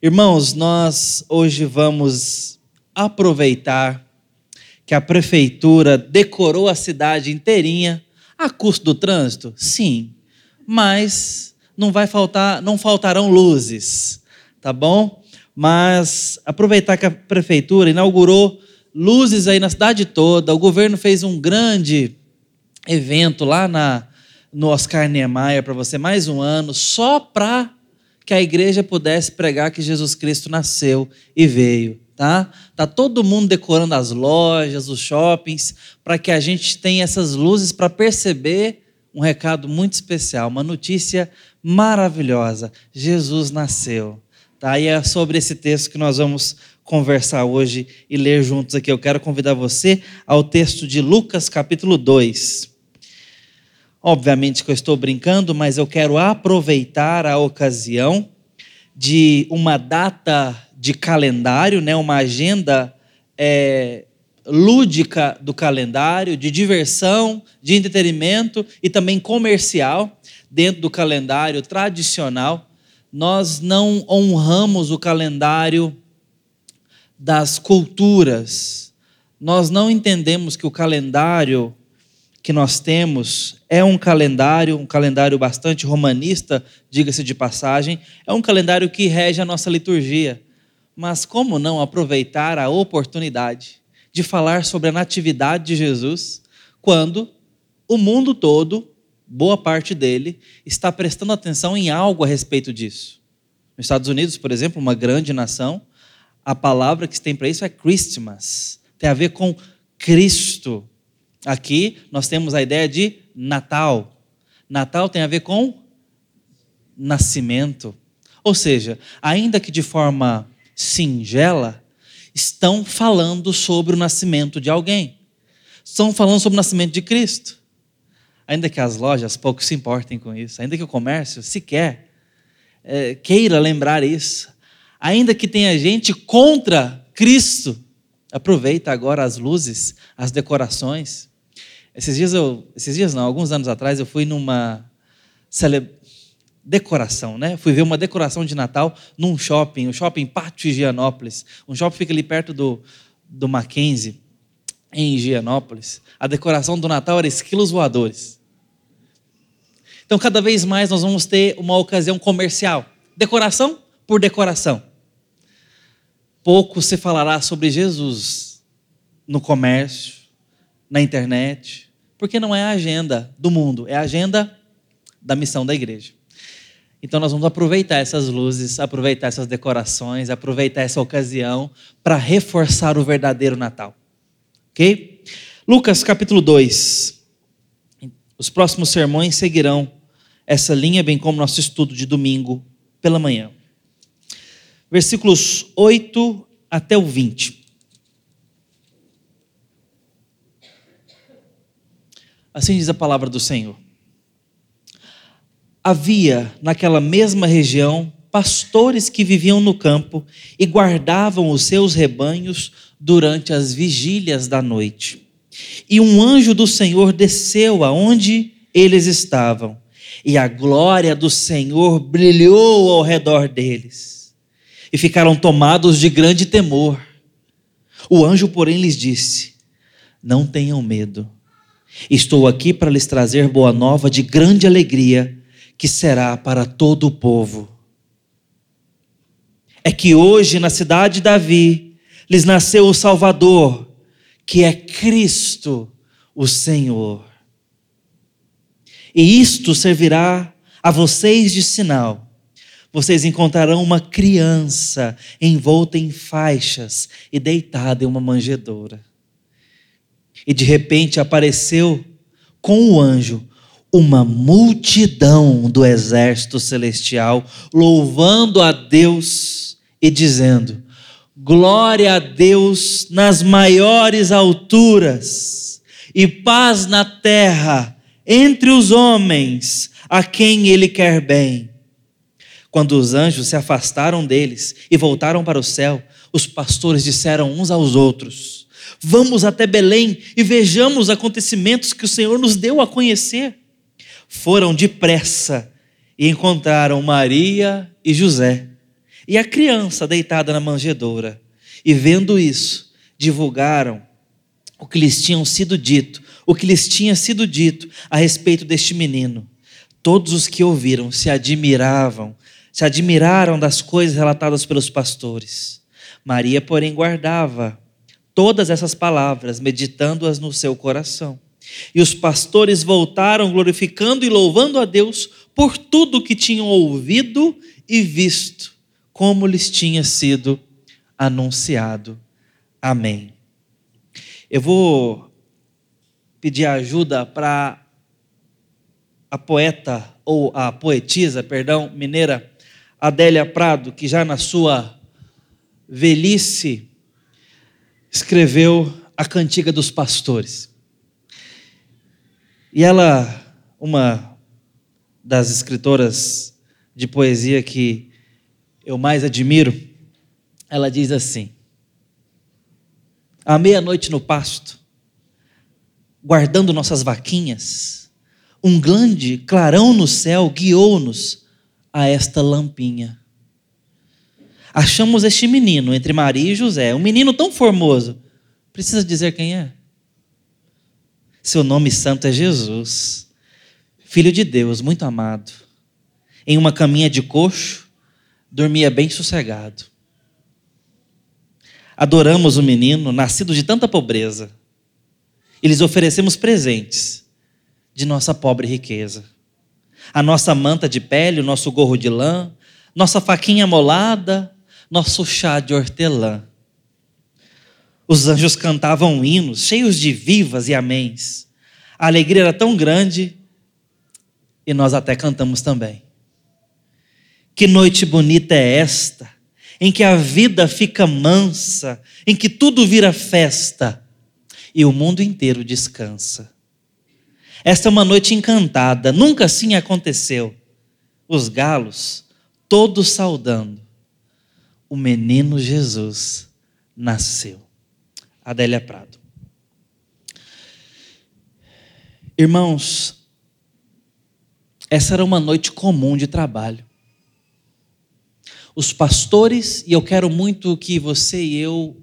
Irmãos, nós hoje vamos aproveitar que a prefeitura decorou a cidade inteirinha a custo do trânsito? Sim, mas não vai faltar, não faltarão luzes, tá bom? Mas aproveitar que a prefeitura inaugurou luzes aí na cidade toda, o governo fez um grande evento lá na no Oscar Niemeyer para você mais um ano só para que a igreja pudesse pregar que Jesus Cristo nasceu e veio, tá? Tá todo mundo decorando as lojas, os shoppings, para que a gente tenha essas luzes para perceber um recado muito especial, uma notícia maravilhosa. Jesus nasceu. Tá? E é sobre esse texto que nós vamos conversar hoje e ler juntos aqui. Eu quero convidar você ao texto de Lucas, capítulo 2. Obviamente que eu estou brincando, mas eu quero aproveitar a ocasião de uma data de calendário, né, uma agenda é, lúdica do calendário, de diversão, de entretenimento e também comercial dentro do calendário tradicional. Nós não honramos o calendário das culturas. Nós não entendemos que o calendário que nós temos é um calendário, um calendário bastante romanista, diga-se de passagem, é um calendário que rege a nossa liturgia. Mas como não aproveitar a oportunidade de falar sobre a natividade de Jesus quando o mundo todo, boa parte dele, está prestando atenção em algo a respeito disso? Nos Estados Unidos, por exemplo, uma grande nação, a palavra que se tem para isso é Christmas. Tem a ver com Cristo. Aqui nós temos a ideia de Natal. Natal tem a ver com nascimento. Ou seja, ainda que de forma singela, estão falando sobre o nascimento de alguém. Estão falando sobre o nascimento de Cristo. Ainda que as lojas pouco se importem com isso, ainda que o comércio sequer é, queira lembrar isso, ainda que tenha gente contra Cristo, aproveita agora as luzes, as decorações. Esses dias eu, esses dias não, alguns anos atrás eu fui numa cele... decoração, né? Fui ver uma decoração de Natal num shopping, o shopping Pátio Higienópolis. Um shopping fica ali perto do, do Mackenzie, em Higienópolis. A decoração do Natal era esquilos voadores. Então, cada vez mais nós vamos ter uma ocasião comercial. Decoração por decoração. Pouco se falará sobre Jesus no comércio, na internet, porque não é a agenda do mundo, é a agenda da missão da igreja. Então nós vamos aproveitar essas luzes, aproveitar essas decorações, aproveitar essa ocasião para reforçar o verdadeiro Natal. OK? Lucas capítulo 2. Os próximos sermões seguirão essa linha, bem como nosso estudo de domingo pela manhã. Versículos 8 até o 20. Assim diz a palavra do Senhor. Havia naquela mesma região pastores que viviam no campo e guardavam os seus rebanhos durante as vigílias da noite. E um anjo do Senhor desceu aonde eles estavam, e a glória do Senhor brilhou ao redor deles. E ficaram tomados de grande temor. O anjo, porém, lhes disse: Não tenham medo Estou aqui para lhes trazer boa nova de grande alegria, que será para todo o povo. É que hoje, na cidade de Davi, lhes nasceu o Salvador, que é Cristo, o Senhor. E isto servirá a vocês de sinal. Vocês encontrarão uma criança envolta em faixas e deitada em uma manjedoura. E de repente apareceu com o anjo uma multidão do exército celestial, louvando a Deus e dizendo: Glória a Deus nas maiores alturas e paz na terra entre os homens a quem ele quer bem. Quando os anjos se afastaram deles e voltaram para o céu, os pastores disseram uns aos outros: Vamos até Belém e vejamos os acontecimentos que o Senhor nos deu a conhecer. Foram depressa e encontraram Maria e José e a criança deitada na manjedoura. E vendo isso, divulgaram o que lhes tinham sido dito, o que lhes tinha sido dito a respeito deste menino. Todos os que ouviram se admiravam, se admiraram das coisas relatadas pelos pastores. Maria, porém, guardava todas essas palavras, meditando-as no seu coração. E os pastores voltaram glorificando e louvando a Deus por tudo que tinham ouvido e visto, como lhes tinha sido anunciado. Amém. Eu vou pedir ajuda para a poeta, ou a poetisa, perdão, mineira, Adélia Prado, que já na sua velhice escreveu a Cantiga dos Pastores. E ela, uma das escritoras de poesia que eu mais admiro, ela diz assim: À meia-noite no pasto, guardando nossas vaquinhas, um grande clarão no céu guiou-nos a esta lampinha. Achamos este menino entre Maria e José, um menino tão formoso. Precisa dizer quem é? Seu nome santo é Jesus, Filho de Deus, muito amado. Em uma caminha de coxo, dormia bem sossegado. Adoramos o menino, nascido de tanta pobreza, e lhes oferecemos presentes de nossa pobre riqueza. A nossa manta de pele, o nosso gorro de lã, nossa faquinha molada, nosso chá de hortelã. Os anjos cantavam hinos cheios de vivas e améns. A alegria era tão grande e nós até cantamos também. Que noite bonita é esta, em que a vida fica mansa, em que tudo vira festa e o mundo inteiro descansa. Esta é uma noite encantada, nunca assim aconteceu. Os galos, todos saudando, o menino Jesus nasceu. Adélia Prado. Irmãos, essa era uma noite comum de trabalho. Os pastores, e eu quero muito que você e eu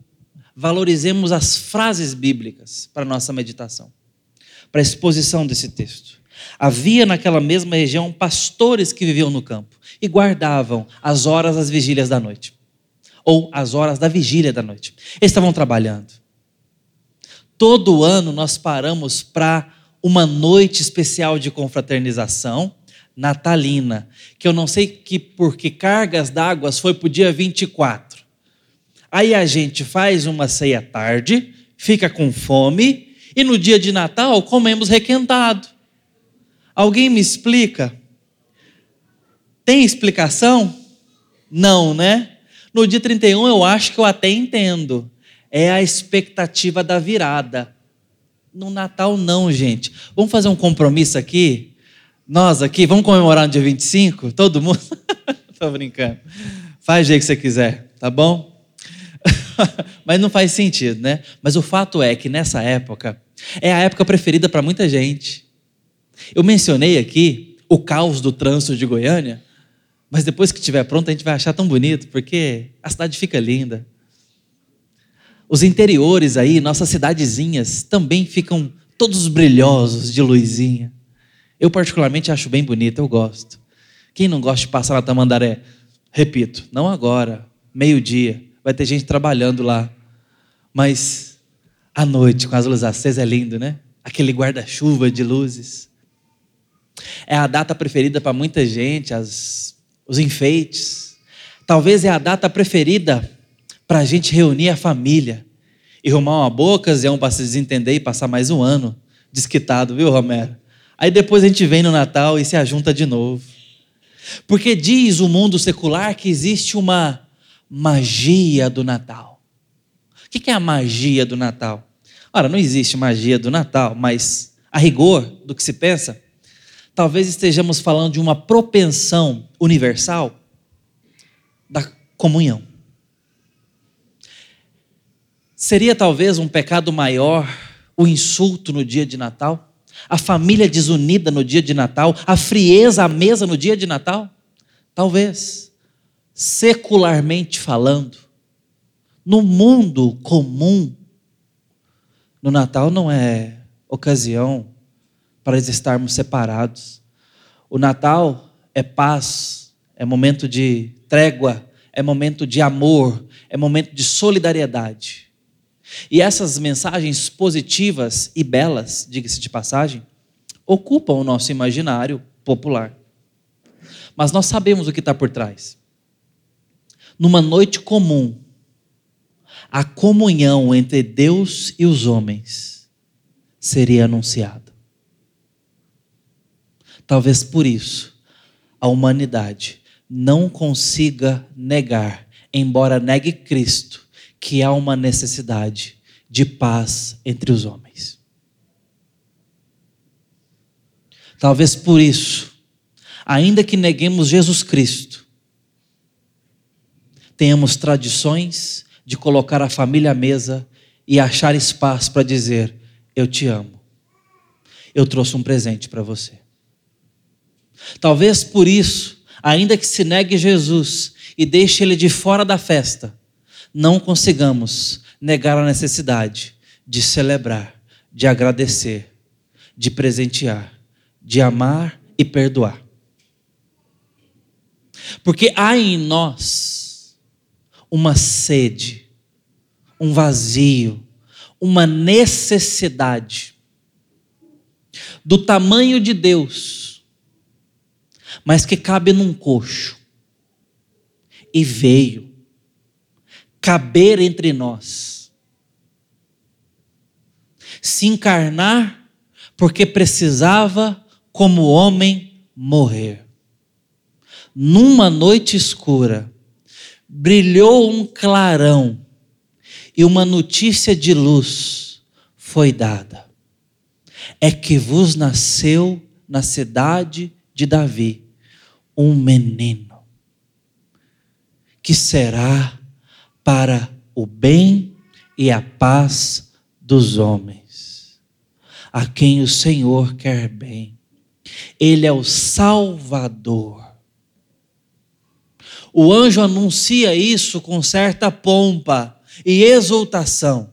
valorizemos as frases bíblicas para nossa meditação, para a exposição desse texto. Havia naquela mesma região pastores que viviam no campo e guardavam as horas das vigílias da noite, ou as horas da vigília da noite. Eles estavam trabalhando. Todo ano nós paramos para uma noite especial de confraternização natalina, que eu não sei que por que cargas d'água foi para o dia 24. Aí a gente faz uma ceia tarde, fica com fome, e no dia de Natal comemos requentado. Alguém me explica? Tem explicação? Não, né? No dia 31 eu acho que eu até entendo é a expectativa da virada. No Natal, não, gente. Vamos fazer um compromisso aqui? Nós aqui, vamos comemorar no dia 25? Todo mundo? Estou brincando. Faz o jeito que você quiser, tá bom? Mas não faz sentido, né? Mas o fato é que nessa época, é a época preferida para muita gente. Eu mencionei aqui o caos do trânsito de Goiânia, mas depois que estiver pronto a gente vai achar tão bonito, porque a cidade fica linda. Os interiores aí, nossas cidadezinhas, também ficam todos brilhosos de luzinha. Eu, particularmente, acho bem bonito, eu gosto. Quem não gosta de passar na Tamandaré? Repito, não agora, meio-dia, vai ter gente trabalhando lá. Mas à noite, com as luzes acesas, é lindo, né? Aquele guarda-chuva de luzes. É a data preferida para muita gente, as, os enfeites. Talvez é a data preferida para a gente reunir a família e arrumar uma boa ocasião para se desentender e passar mais um ano desquitado, viu, Romero? Aí depois a gente vem no Natal e se ajunta de novo. Porque diz o mundo secular que existe uma magia do Natal. O que é a magia do Natal? Ora, não existe magia do Natal, mas a rigor do que se pensa, talvez estejamos falando de uma propensão universal da comunhão. Seria talvez um pecado maior o insulto no dia de Natal? A família desunida no dia de Natal? A frieza à mesa no dia de Natal? Talvez. secularmente falando, no mundo comum, no Natal não é ocasião para estarmos separados. O Natal é paz, é momento de trégua, é momento de amor, é momento de solidariedade. E essas mensagens positivas e belas, diga-se de passagem, ocupam o nosso imaginário popular. Mas nós sabemos o que está por trás. Numa noite comum, a comunhão entre Deus e os homens seria anunciada. Talvez por isso a humanidade não consiga negar, embora negue Cristo, que há uma necessidade de paz entre os homens. Talvez por isso, ainda que neguemos Jesus Cristo, tenhamos tradições de colocar a família à mesa e achar espaço para dizer: Eu te amo. Eu trouxe um presente para você. Talvez por isso, ainda que se negue Jesus e deixe ele de fora da festa, não consigamos negar a necessidade de celebrar, de agradecer, de presentear, de amar e perdoar. Porque há em nós uma sede, um vazio, uma necessidade do tamanho de Deus, mas que cabe num coxo e veio caber entre nós, se encarnar porque precisava, como homem, morrer. Numa noite escura, brilhou um clarão e uma notícia de luz foi dada. É que vos nasceu na cidade de Davi um menino que será para o bem e a paz dos homens, a quem o Senhor quer bem. Ele é o Salvador o anjo anuncia isso com certa pompa e exultação.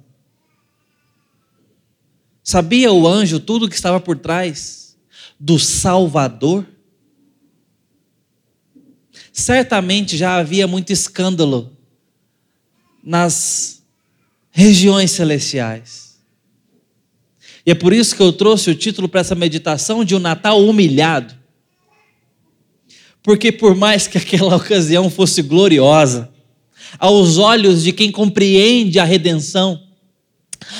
Sabia o anjo tudo que estava por trás do Salvador? Certamente já havia muito escândalo nas regiões celestiais. E é por isso que eu trouxe o título para essa meditação de um Natal humilhado. Porque por mais que aquela ocasião fosse gloriosa, aos olhos de quem compreende a redenção,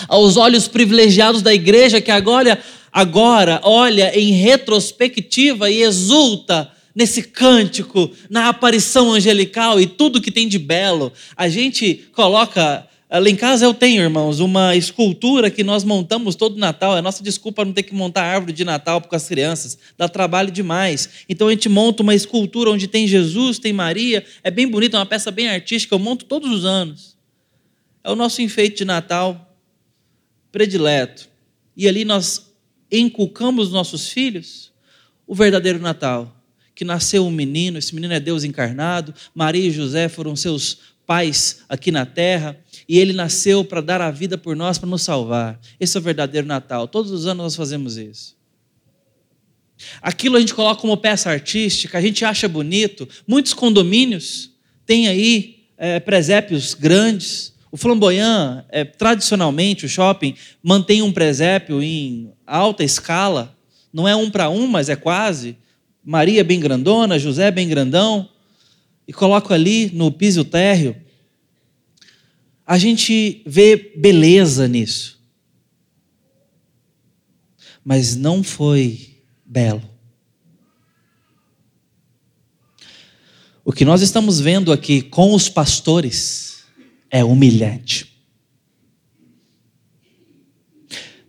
aos olhos privilegiados da igreja que agora, agora olha em retrospectiva e exulta nesse cântico, na aparição angelical e tudo que tem de belo, a gente coloca Lá em casa eu tenho, irmãos, uma escultura que nós montamos todo Natal. É nossa desculpa não ter que montar árvore de Natal com as crianças. Dá trabalho demais. Então a gente monta uma escultura onde tem Jesus, tem Maria. É bem bonito, é uma peça bem artística. Eu monto todos os anos. É o nosso enfeite de Natal predileto. E ali nós inculcamos nos nossos filhos o verdadeiro Natal. Que nasceu um menino, esse menino é Deus encarnado. Maria e José foram seus pais aqui na terra e ele nasceu para dar a vida por nós, para nos salvar. Esse é o verdadeiro Natal. Todos os anos nós fazemos isso. Aquilo a gente coloca como peça artística, a gente acha bonito. Muitos condomínios têm aí é, presépios grandes. O Flamboyant, é, tradicionalmente, o shopping, mantém um presépio em alta escala. Não é um para um, mas é quase. Maria bem grandona, José bem grandão. E coloco ali no piso térreo a gente vê beleza nisso. Mas não foi belo. O que nós estamos vendo aqui com os pastores é humilhante.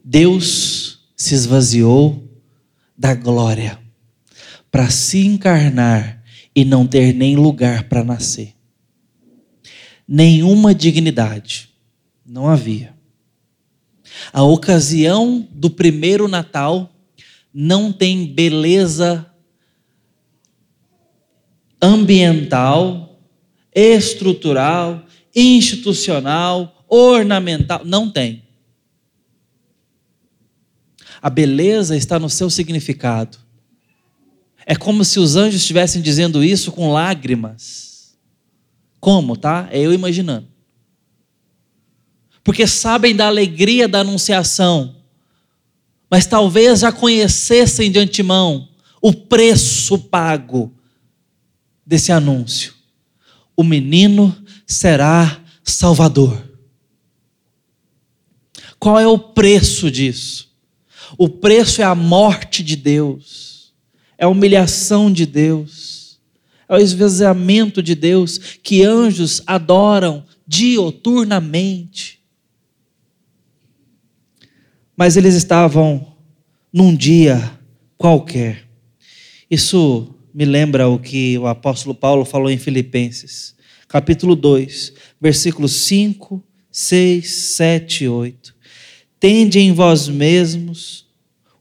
Deus se esvaziou da glória para se encarnar e não ter nem lugar para nascer nenhuma dignidade. Não havia. A ocasião do primeiro Natal não tem beleza ambiental, estrutural, institucional, ornamental. Não tem. A beleza está no seu significado. É como se os anjos estivessem dizendo isso com lágrimas. Como, tá? É eu imaginando. Porque sabem da alegria da anunciação, mas talvez já conhecessem de antemão o preço pago desse anúncio. O menino será Salvador. Qual é o preço disso? O preço é a morte de Deus, é a humilhação de Deus, é o esvaziamento de Deus que anjos adoram dioturnamente. Mas eles estavam num dia qualquer. Isso me lembra o que o apóstolo Paulo falou em Filipenses, capítulo 2, versículos 5, 6, 7 e 8. Tende em vós mesmos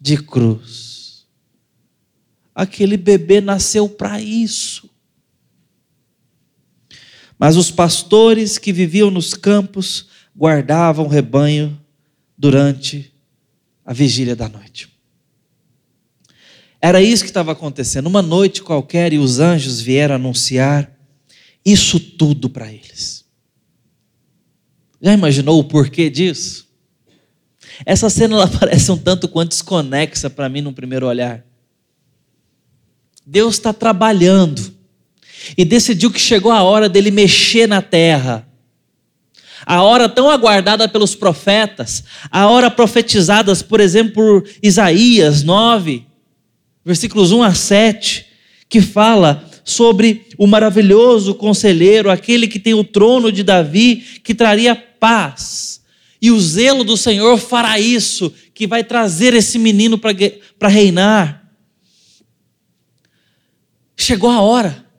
de cruz. Aquele bebê nasceu para isso. Mas os pastores que viviam nos campos guardavam o rebanho durante a vigília da noite. Era isso que estava acontecendo. Uma noite qualquer e os anjos vieram anunciar isso tudo para eles. Já imaginou o porquê disso? Essa cena ela parece um tanto quanto desconexa para mim no primeiro olhar. Deus está trabalhando e decidiu que chegou a hora dele mexer na terra. A hora tão aguardada pelos profetas, a hora profetizadas, por exemplo, por Isaías 9, versículos 1 a 7, que fala sobre o maravilhoso conselheiro, aquele que tem o trono de Davi, que traria paz e o zelo do Senhor fará isso, que vai trazer esse menino para reinar. Chegou a hora.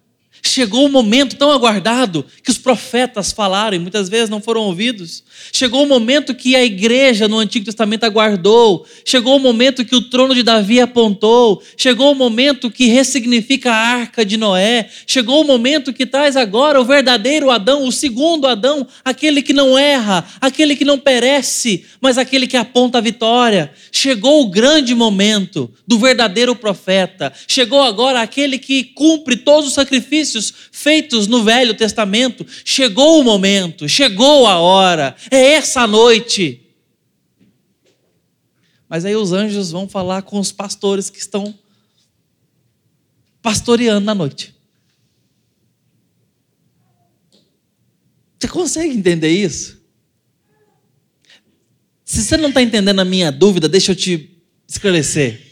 Chegou o momento tão aguardado que os profetas falaram e muitas vezes não foram ouvidos. Chegou o momento que a igreja no Antigo Testamento aguardou. Chegou o momento que o trono de Davi apontou. Chegou o momento que ressignifica a arca de Noé. Chegou o momento que traz agora o verdadeiro Adão, o segundo Adão, aquele que não erra, aquele que não perece, mas aquele que aponta a vitória. Chegou o grande momento do verdadeiro profeta. Chegou agora aquele que cumpre todos os sacrifícios sacrifícios feitos no Velho Testamento. Chegou o momento, chegou a hora, é essa noite. Mas aí os anjos vão falar com os pastores que estão pastoreando na noite. Você consegue entender isso? Se você não está entendendo a minha dúvida, deixa eu te esclarecer.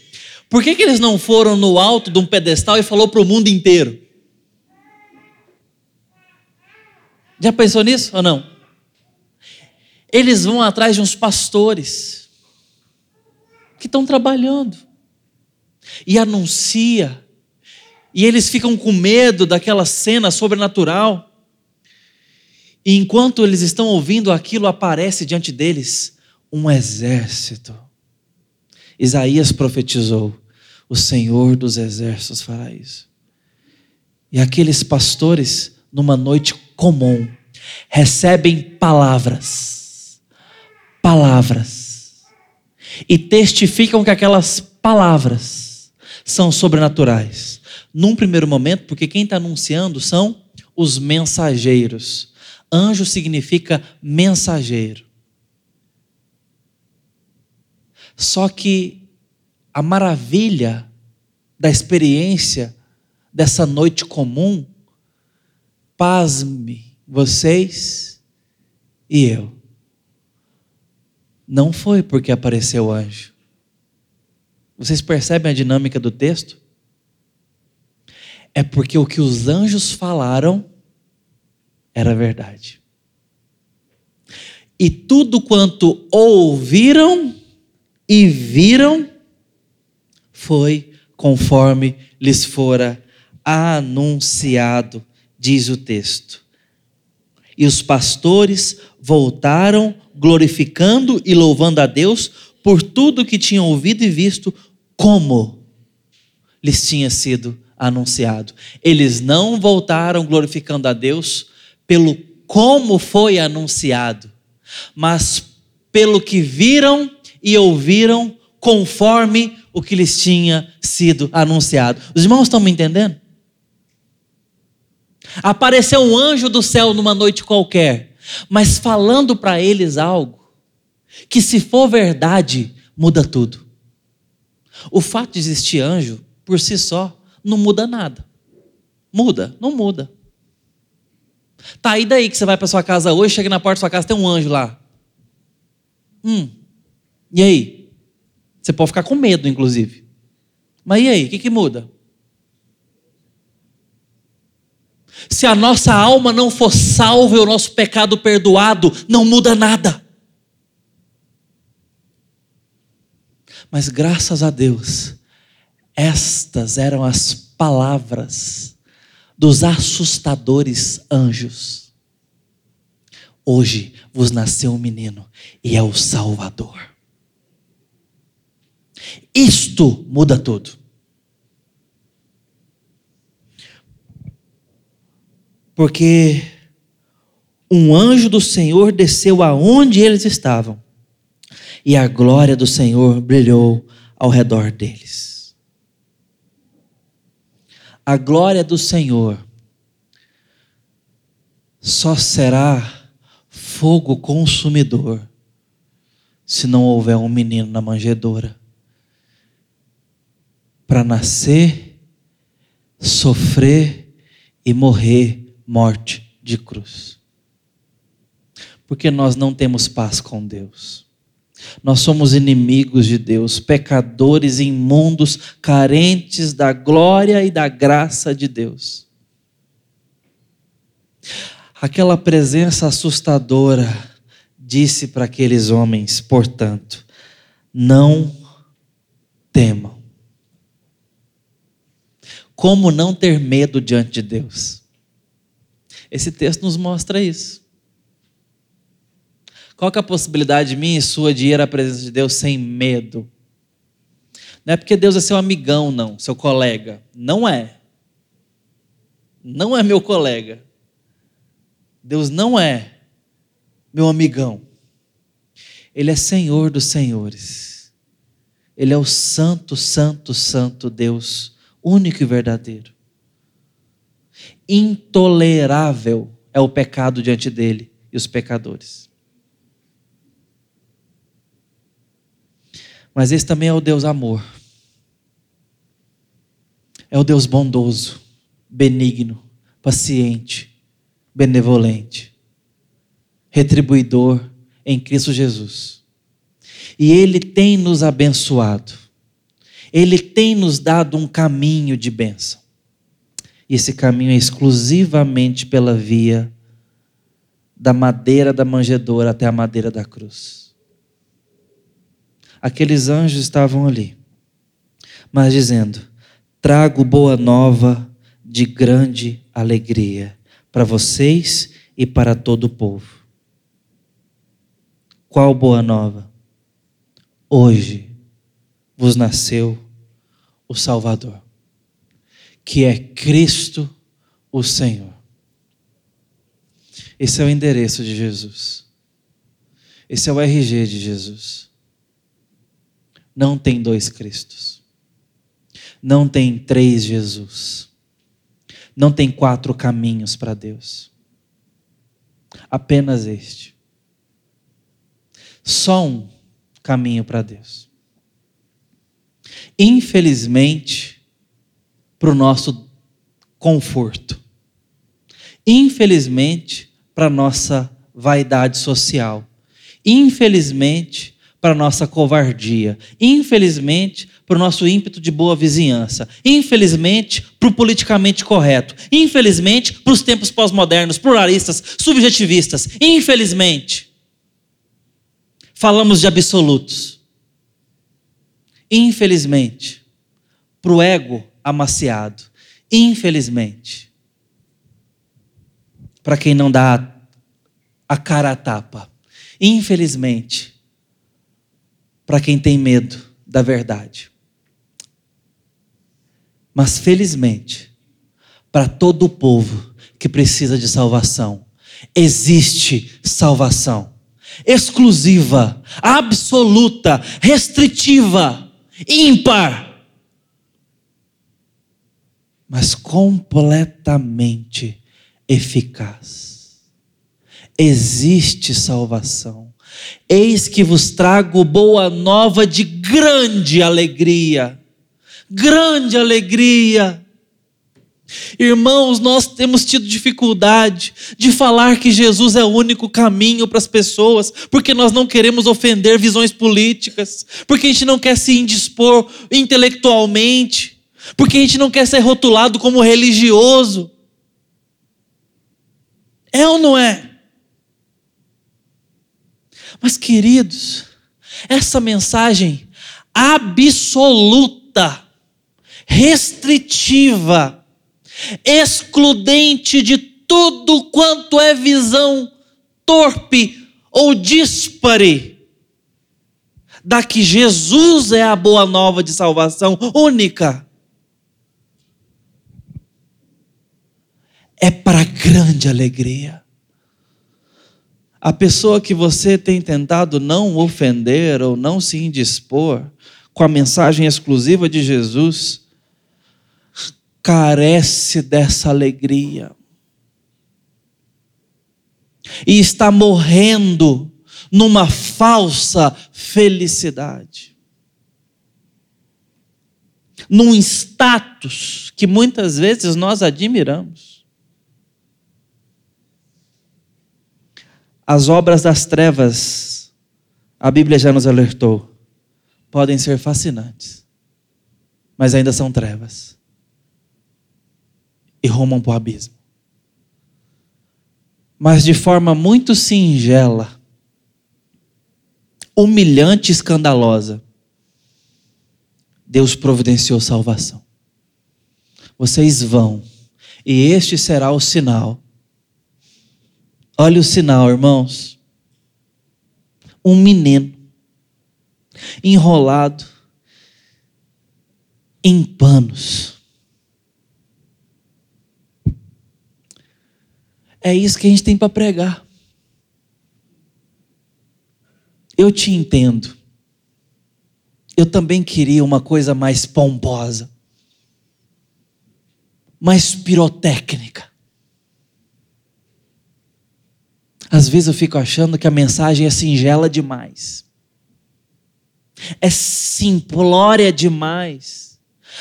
Por que, que eles não foram no alto de um pedestal e falou para o mundo inteiro? Já pensou nisso ou não? Eles vão atrás de uns pastores que estão trabalhando e anuncia. E eles ficam com medo daquela cena sobrenatural. E enquanto eles estão ouvindo aquilo, aparece diante deles um exército. Isaías profetizou: o Senhor dos exércitos fará isso. E aqueles pastores, numa noite comum, recebem palavras, palavras, e testificam que aquelas palavras são sobrenaturais. Num primeiro momento, porque quem está anunciando são os mensageiros. Anjo significa mensageiro. Só que a maravilha da experiência dessa noite comum pasme, vocês e eu. Não foi porque apareceu o anjo. Vocês percebem a dinâmica do texto? É porque o que os anjos falaram era verdade. E tudo quanto ouviram e viram foi conforme lhes fora anunciado, diz o texto. E os pastores voltaram glorificando e louvando a Deus por tudo que tinham ouvido e visto, como lhes tinha sido anunciado. Eles não voltaram glorificando a Deus pelo como foi anunciado, mas pelo que viram e ouviram conforme o que lhes tinha sido anunciado. Os irmãos estão me entendendo? Apareceu um anjo do céu numa noite qualquer, mas falando para eles algo que, se for verdade, muda tudo. O fato de existir anjo, por si só, não muda nada. Muda? Não muda. Tá, e daí que você vai para sua casa hoje, chega na porta da sua casa, tem um anjo lá. Hum, e aí? Você pode ficar com medo, inclusive. Mas e aí? O que, que muda? Se a nossa alma não for salva e o nosso pecado perdoado, não muda nada. Mas graças a Deus, estas eram as palavras dos assustadores anjos. Hoje vos nasceu um menino e é o Salvador. Isto muda tudo. Porque um anjo do Senhor desceu aonde eles estavam, e a glória do Senhor brilhou ao redor deles. A glória do Senhor só será fogo consumidor se não houver um menino na manjedoura para nascer, sofrer e morrer morte de cruz. Porque nós não temos paz com Deus. Nós somos inimigos de Deus, pecadores imundos, carentes da glória e da graça de Deus. Aquela presença assustadora disse para aqueles homens, portanto, não temam. Como não ter medo diante de Deus? Esse texto nos mostra isso. Qual é a possibilidade minha e sua de ir à presença de Deus sem medo? Não é porque Deus é seu amigão, não, seu colega. Não é. Não é meu colega. Deus não é meu amigão. Ele é Senhor dos senhores. Ele é o Santo, Santo, Santo Deus único e verdadeiro. Intolerável é o pecado diante dele e os pecadores. Mas esse também é o Deus amor. É o Deus bondoso, benigno, paciente, benevolente, retribuidor em Cristo Jesus. E Ele tem nos abençoado ele tem nos dado um caminho de bênção. E esse caminho é exclusivamente pela via da madeira da manjedoura até a madeira da cruz. Aqueles anjos estavam ali, mas dizendo: trago boa nova de grande alegria para vocês e para todo o povo. Qual boa nova? Hoje vos nasceu o Salvador, que é Cristo o Senhor. Esse é o endereço de Jesus. Esse é o RG de Jesus. Não tem dois Cristos. Não tem três Jesus. Não tem quatro caminhos para Deus. Apenas este. Só um caminho para Deus infelizmente, para o nosso conforto. Infelizmente, para nossa vaidade social. Infelizmente, para nossa covardia, infelizmente, para o nosso ímpeto de boa vizinhança, infelizmente, para o politicamente correto, infelizmente, para os tempos pós-modernos, pluralistas, subjetivistas, infelizmente. Falamos de absolutos. Infelizmente, para o ego amaciado, infelizmente, para quem não dá a cara a tapa, infelizmente, para quem tem medo da verdade. Mas felizmente, para todo o povo que precisa de salvação, existe salvação exclusiva, absoluta, restritiva, ímpar, mas completamente eficaz. Existe salvação Eis que vos trago boa nova de grande alegria. Grande alegria. Irmãos, nós temos tido dificuldade de falar que Jesus é o único caminho para as pessoas, porque nós não queremos ofender visões políticas, porque a gente não quer se indispor intelectualmente, porque a gente não quer ser rotulado como religioso. É ou não é? Mas, queridos, essa mensagem absoluta, restritiva, excludente de tudo quanto é visão torpe ou dispare, da que Jesus é a boa nova de salvação única. É para grande alegria a pessoa que você tem tentado não ofender ou não se indispor com a mensagem exclusiva de Jesus, carece dessa alegria. E está morrendo numa falsa felicidade. Num status que muitas vezes nós admiramos. As obras das trevas, a Bíblia já nos alertou, podem ser fascinantes, mas ainda são trevas e rumam para o abismo. Mas de forma muito singela, humilhante e escandalosa, Deus providenciou salvação. Vocês vão, e este será o sinal Olha o sinal, irmãos. Um menino enrolado em panos. É isso que a gente tem para pregar. Eu te entendo. Eu também queria uma coisa mais pomposa, mais pirotécnica. Às vezes eu fico achando que a mensagem é singela demais. É simplória demais.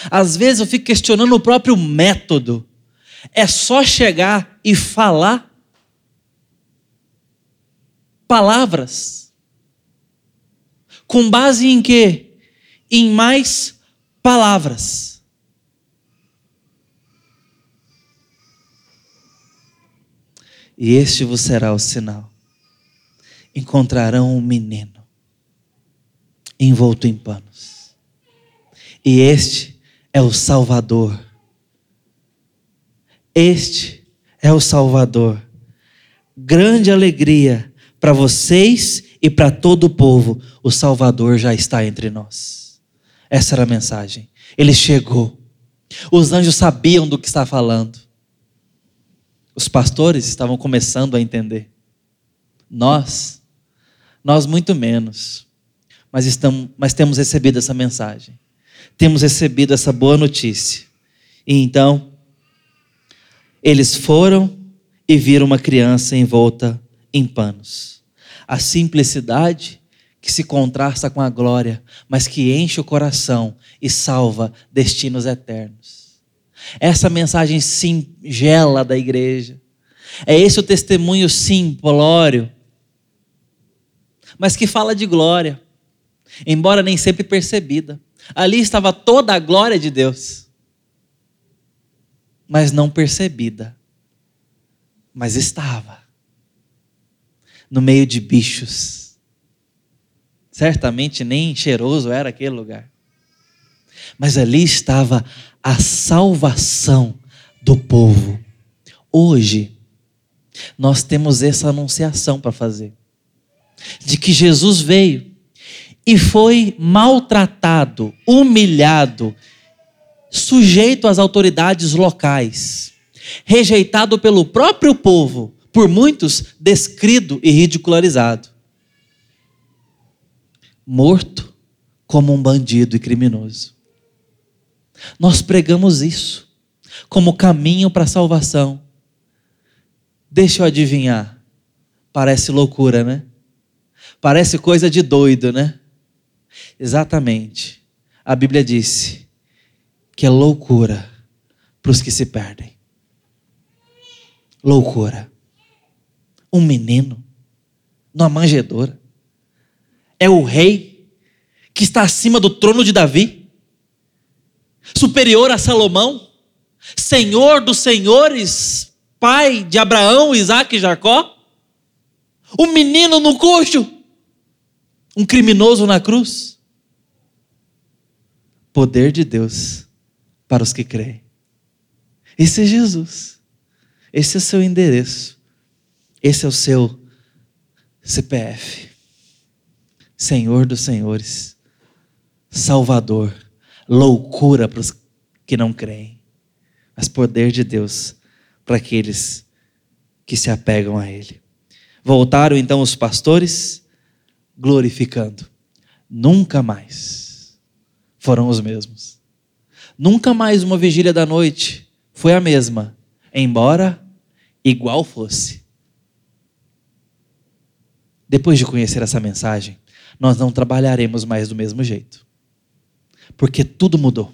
Às vezes eu fico questionando o próprio método. É só chegar e falar palavras. Com base em quê? Em mais palavras. E este vos será o sinal: encontrarão um menino envolto em panos. E este é o Salvador. Este é o Salvador. Grande alegria para vocês e para todo o povo. O Salvador já está entre nós. Essa era a mensagem. Ele chegou. Os anjos sabiam do que está falando. Os pastores estavam começando a entender. Nós, nós muito menos. Mas, estamos, mas temos recebido essa mensagem. Temos recebido essa boa notícia. E então, eles foram e viram uma criança envolta em panos. A simplicidade que se contrasta com a glória, mas que enche o coração e salva destinos eternos. Essa mensagem singela da igreja. É esse o testemunho simplório, mas que fala de glória. embora nem sempre percebida. Ali estava toda a glória de Deus, mas não percebida. Mas estava no meio de bichos. Certamente nem cheiroso era aquele lugar. Mas ali estava a salvação do povo. Hoje, nós temos essa anunciação para fazer de que Jesus veio e foi maltratado, humilhado, sujeito às autoridades locais, rejeitado pelo próprio povo, por muitos descrido e ridicularizado, morto como um bandido e criminoso. Nós pregamos isso como caminho para a salvação. Deixa eu adivinhar. Parece loucura, né? Parece coisa de doido, né? Exatamente. A Bíblia disse que é loucura para os que se perdem. Loucura. Um menino numa manjedoura. É o rei que está acima do trono de Davi, superior a Salomão, senhor dos senhores, pai de Abraão, Isaac e Jacó. O menino no coxo um criminoso na cruz. Poder de Deus para os que creem. Esse é Jesus. Esse é o seu endereço. Esse é o seu CPF. Senhor dos Senhores. Salvador. Loucura para os que não creem. Mas poder de Deus para aqueles que se apegam a Ele. Voltaram então os pastores glorificando. Nunca mais foram os mesmos. Nunca mais uma vigília da noite foi a mesma, embora igual fosse. Depois de conhecer essa mensagem, nós não trabalharemos mais do mesmo jeito. Porque tudo mudou.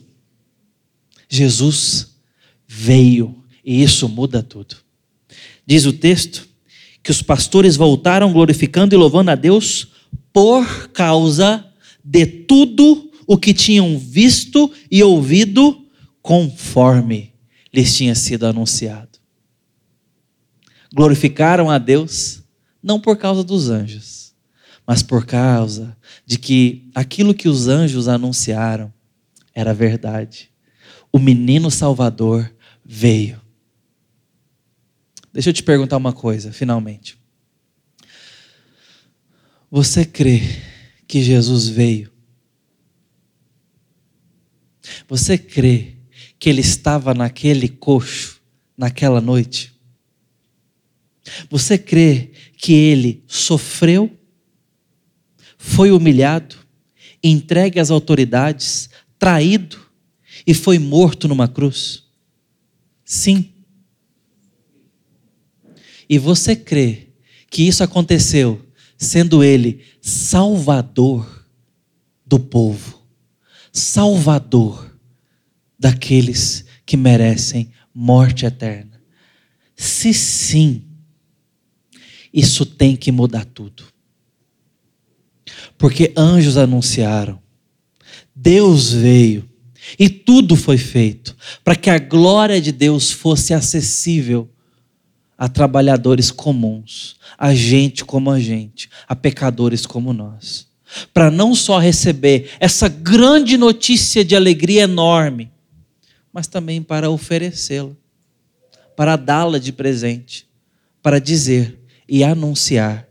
Jesus veio e isso muda tudo. Diz o texto que os pastores voltaram glorificando e louvando a Deus por causa de tudo o que tinham visto e ouvido, conforme lhes tinha sido anunciado. Glorificaram a Deus não por causa dos anjos, mas por causa de que aquilo que os anjos anunciaram era verdade. O menino Salvador veio. Deixa eu te perguntar uma coisa, finalmente. Você crê que Jesus veio? Você crê que ele estava naquele coxo naquela noite? Você crê que ele sofreu, foi humilhado, entregue às autoridades, traído e foi morto numa cruz? Sim. E você crê que isso aconteceu sendo ele salvador do povo, salvador daqueles que merecem morte eterna. Se sim, isso tem que mudar tudo. Porque anjos anunciaram, Deus veio e tudo foi feito para que a glória de Deus fosse acessível a trabalhadores comuns, a gente como a gente, a pecadores como nós. Para não só receber essa grande notícia de alegria enorme, mas também para oferecê-la, para dá-la de presente, para dizer e anunciar.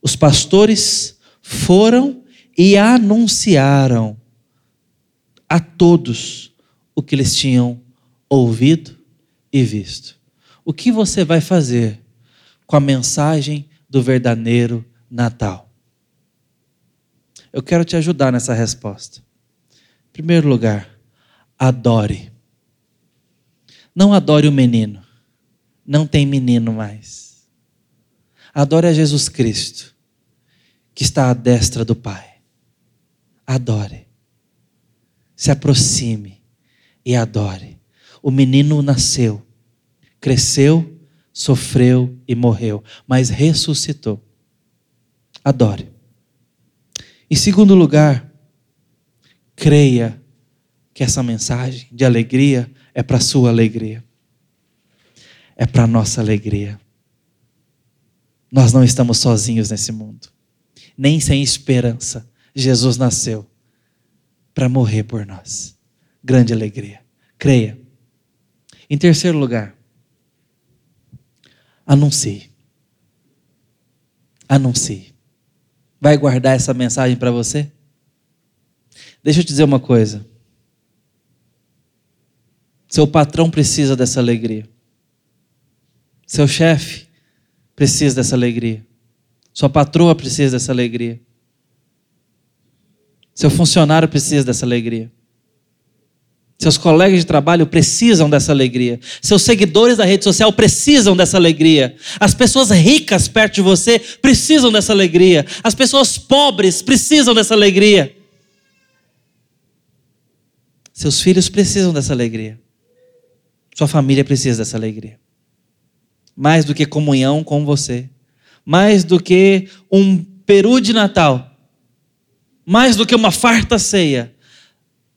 Os pastores foram e anunciaram a todos o que eles tinham ouvido e visto. O que você vai fazer com a mensagem do verdadeiro Natal? Eu quero te ajudar nessa resposta. Em primeiro lugar, adore. Não adore o menino. Não tem menino mais. Adore a Jesus Cristo, que está à destra do Pai. Adore. Se aproxime e adore. O menino nasceu cresceu, sofreu e morreu, mas ressuscitou. Adore. Em segundo lugar, creia que essa mensagem de alegria é para sua alegria, é para nossa alegria. Nós não estamos sozinhos nesse mundo, nem sem esperança. Jesus nasceu para morrer por nós. Grande alegria. Creia. Em terceiro lugar, anuncie. Anuncie. Vai guardar essa mensagem para você? Deixa eu te dizer uma coisa. Seu patrão precisa dessa alegria. Seu chefe precisa dessa alegria. Sua patroa precisa dessa alegria. Seu funcionário precisa dessa alegria. Seus colegas de trabalho precisam dessa alegria. Seus seguidores da rede social precisam dessa alegria. As pessoas ricas perto de você precisam dessa alegria. As pessoas pobres precisam dessa alegria. Seus filhos precisam dessa alegria. Sua família precisa dessa alegria. Mais do que comunhão com você. Mais do que um peru de Natal mais do que uma farta ceia,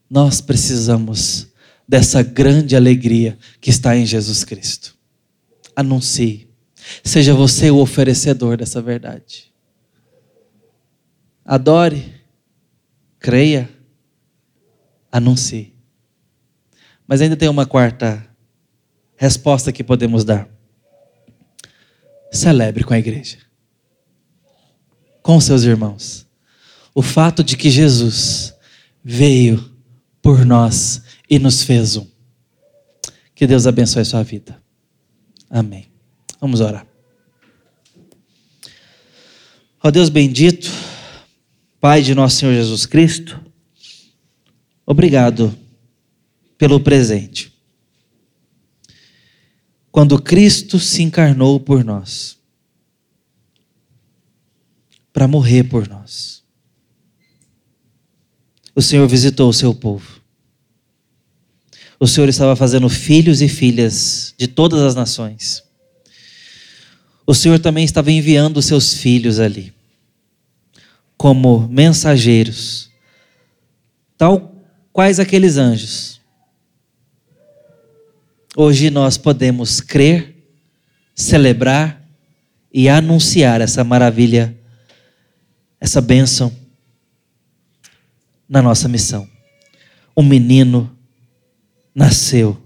nós precisamos dessa grande alegria que está em Jesus Cristo. Anuncie. Seja você o oferecedor dessa verdade. Adore, creia, anuncie. Mas ainda tem uma quarta resposta que podemos dar. Celebre com a igreja, com seus irmãos o fato de que Jesus veio por nós e nos fez um. Que Deus abençoe a sua vida. Amém. Vamos orar. Ó Deus bendito, Pai de nosso Senhor Jesus Cristo, obrigado pelo presente. Quando Cristo se encarnou por nós, para morrer por nós o Senhor visitou o seu povo. O Senhor estava fazendo filhos e filhas de todas as nações. O Senhor também estava enviando os seus filhos ali, como mensageiros, tal quais aqueles anjos. Hoje nós podemos crer, celebrar e anunciar essa maravilha, essa bênção na nossa missão. Um menino nasceu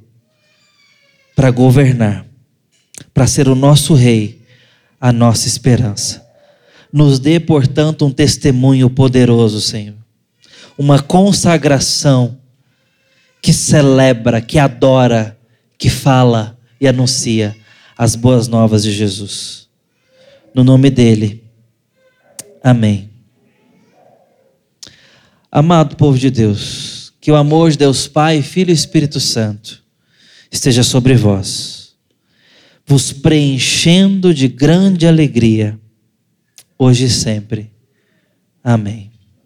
para governar, para ser o nosso rei, a nossa esperança. Nos dê, portanto, um testemunho poderoso, Senhor. Uma consagração que celebra, que adora, que fala e anuncia as boas novas de Jesus. No nome dele. Amém. Amado povo de Deus, que o amor de Deus Pai, Filho e Espírito Santo esteja sobre vós, vos preenchendo de grande alegria, hoje e sempre. Amém.